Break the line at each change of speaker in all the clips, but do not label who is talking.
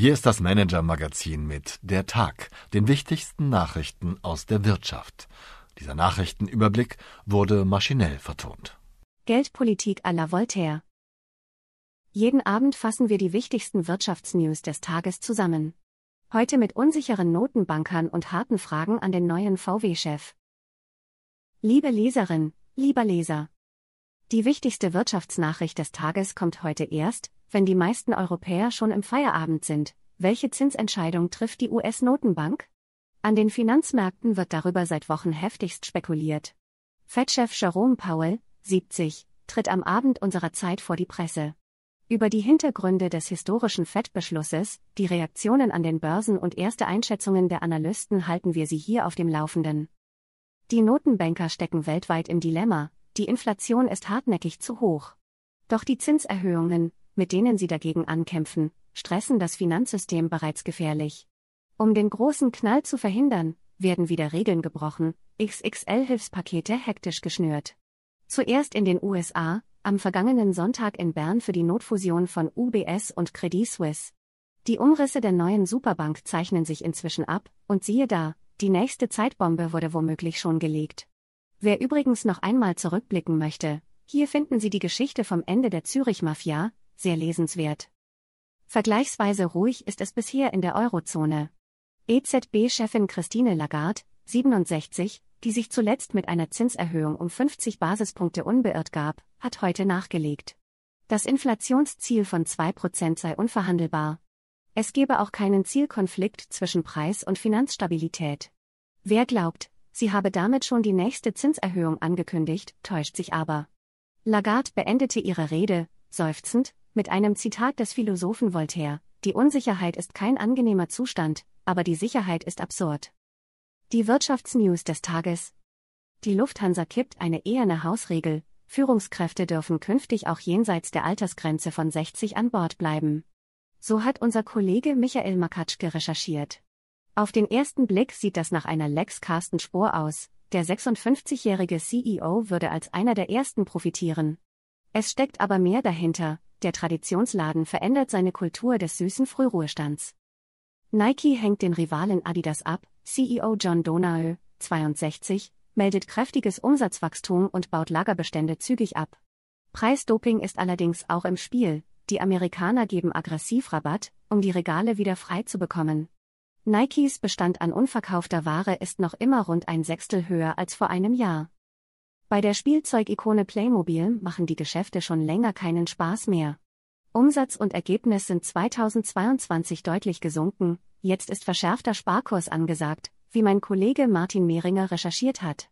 Hier ist das Manager-Magazin mit Der Tag, den wichtigsten Nachrichten aus der Wirtschaft. Dieser Nachrichtenüberblick wurde maschinell vertont.
Geldpolitik à la Voltaire. Jeden Abend fassen wir die wichtigsten Wirtschaftsnews des Tages zusammen. Heute mit unsicheren Notenbankern und harten Fragen an den neuen VW-Chef. Liebe Leserin, lieber Leser. Die wichtigste Wirtschaftsnachricht des Tages kommt heute erst, wenn die meisten Europäer schon im Feierabend sind. Welche Zinsentscheidung trifft die US-Notenbank? An den Finanzmärkten wird darüber seit Wochen heftigst spekuliert. Fed-Chef Jerome Powell, 70, tritt am Abend unserer Zeit vor die Presse. Über die Hintergründe des historischen Fed-Beschlusses, die Reaktionen an den Börsen und erste Einschätzungen der Analysten halten wir Sie hier auf dem Laufenden. Die Notenbanker stecken weltweit im Dilemma, die Inflation ist hartnäckig zu hoch. Doch die Zinserhöhungen, mit denen sie dagegen ankämpfen, stressen das Finanzsystem bereits gefährlich. Um den großen Knall zu verhindern, werden wieder Regeln gebrochen, XXL-Hilfspakete hektisch geschnürt. Zuerst in den USA, am vergangenen Sonntag in Bern für die Notfusion von UBS und Credit Suisse. Die Umrisse der neuen Superbank zeichnen sich inzwischen ab, und siehe da, die nächste Zeitbombe wurde womöglich schon gelegt. Wer übrigens noch einmal zurückblicken möchte, hier finden Sie die Geschichte vom Ende der Zürich-Mafia, sehr lesenswert. Vergleichsweise ruhig ist es bisher in der Eurozone. EZB-Chefin Christine Lagarde, 67, die sich zuletzt mit einer Zinserhöhung um 50 Basispunkte unbeirrt gab, hat heute nachgelegt. Das Inflationsziel von 2% sei unverhandelbar. Es gebe auch keinen Zielkonflikt zwischen Preis und Finanzstabilität. Wer glaubt, sie habe damit schon die nächste Zinserhöhung angekündigt, täuscht sich aber. Lagarde beendete ihre Rede, seufzend, mit einem Zitat des Philosophen Voltaire, die Unsicherheit ist kein angenehmer Zustand, aber die Sicherheit ist absurd. Die Wirtschaftsnews des Tages. Die Lufthansa kippt eine eherne Hausregel, Führungskräfte dürfen künftig auch jenseits der Altersgrenze von 60 an Bord bleiben. So hat unser Kollege Michael Makatschke recherchiert. Auf den ersten Blick sieht das nach einer Lex Carsten Spohr aus, der 56-jährige CEO würde als einer der ersten profitieren. Es steckt aber mehr dahinter, der Traditionsladen verändert seine Kultur des süßen Frühruhestands. Nike hängt den Rivalen Adidas ab, CEO John Donahoe, 62, meldet kräftiges Umsatzwachstum und baut Lagerbestände zügig ab. Preisdoping ist allerdings auch im Spiel, die Amerikaner geben aggressiv Rabatt, um die Regale wieder frei zu bekommen. Nikes Bestand an unverkaufter Ware ist noch immer rund ein Sechstel höher als vor einem Jahr. Bei der Spielzeugikone Playmobil machen die Geschäfte schon länger keinen Spaß mehr. Umsatz und Ergebnis sind 2022 deutlich gesunken, jetzt ist verschärfter Sparkurs angesagt, wie mein Kollege Martin Mehringer recherchiert hat.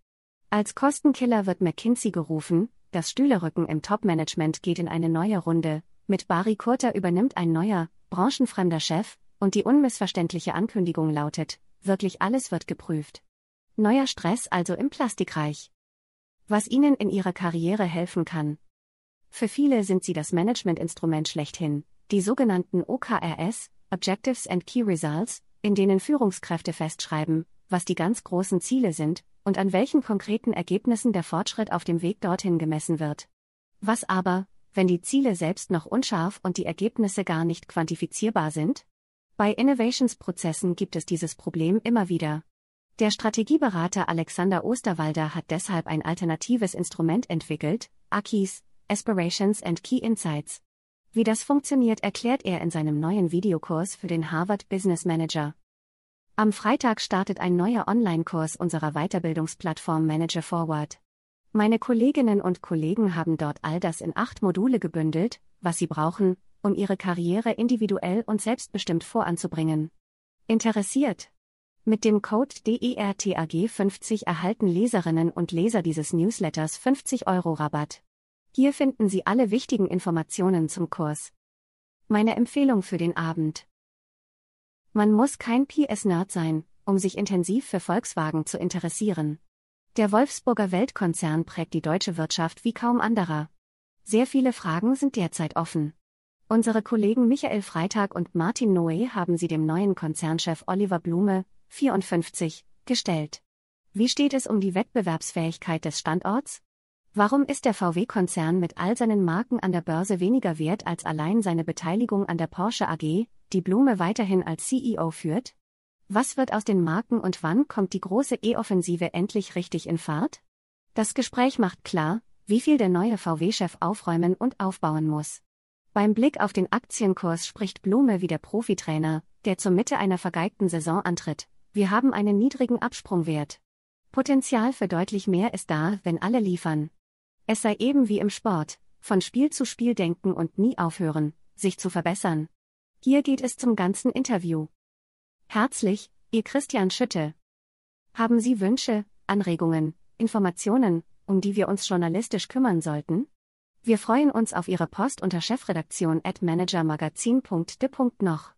Als Kostenkiller wird McKinsey gerufen, das Stühlerücken im Topmanagement geht in eine neue Runde, mit Bari Kurter übernimmt ein neuer, branchenfremder Chef, und die unmissverständliche Ankündigung lautet, wirklich alles wird geprüft. Neuer Stress also im Plastikreich was ihnen in ihrer Karriere helfen kann. Für viele sind sie das Managementinstrument schlechthin, die sogenannten OKRS, Objectives and Key Results, in denen Führungskräfte festschreiben, was die ganz großen Ziele sind und an welchen konkreten Ergebnissen der Fortschritt auf dem Weg dorthin gemessen wird. Was aber, wenn die Ziele selbst noch unscharf und die Ergebnisse gar nicht quantifizierbar sind? Bei Innovationsprozessen gibt es dieses Problem immer wieder. Der Strategieberater Alexander Osterwalder hat deshalb ein alternatives Instrument entwickelt, AKIS, Aspirations and Key Insights. Wie das funktioniert, erklärt er in seinem neuen Videokurs für den Harvard Business Manager. Am Freitag startet ein neuer Online-Kurs unserer Weiterbildungsplattform Manager Forward. Meine Kolleginnen und Kollegen haben dort all das in acht Module gebündelt, was sie brauchen, um ihre Karriere individuell und selbstbestimmt voranzubringen. Interessiert? Mit dem Code DERTAG50 erhalten Leserinnen und Leser dieses Newsletters 50 Euro Rabatt. Hier finden Sie alle wichtigen Informationen zum Kurs. Meine Empfehlung für den Abend. Man muss kein PS-Nerd sein, um sich intensiv für Volkswagen zu interessieren. Der Wolfsburger Weltkonzern prägt die deutsche Wirtschaft wie kaum anderer. Sehr viele Fragen sind derzeit offen. Unsere Kollegen Michael Freitag und Martin Noe haben sie dem neuen Konzernchef Oliver Blume, 54, gestellt. Wie steht es um die Wettbewerbsfähigkeit des Standorts? Warum ist der VW-Konzern mit all seinen Marken an der Börse weniger wert als allein seine Beteiligung an der Porsche AG, die Blume weiterhin als CEO führt? Was wird aus den Marken und wann kommt die große E-Offensive endlich richtig in Fahrt? Das Gespräch macht klar, wie viel der neue VW-Chef aufräumen und aufbauen muss. Beim Blick auf den Aktienkurs spricht Blume wie der Profitrainer, der zur Mitte einer vergeigten Saison antritt. Wir haben einen niedrigen Absprungwert. Potenzial für deutlich mehr ist da, wenn alle liefern. Es sei eben wie im Sport, von Spiel zu Spiel denken und nie aufhören, sich zu verbessern. Hier geht es zum ganzen Interview. Herzlich, Ihr Christian Schütte. Haben Sie Wünsche, Anregungen, Informationen, um die wir uns journalistisch kümmern sollten? Wir freuen uns auf Ihre Post unter chefredaktion at managermagazin.de. noch.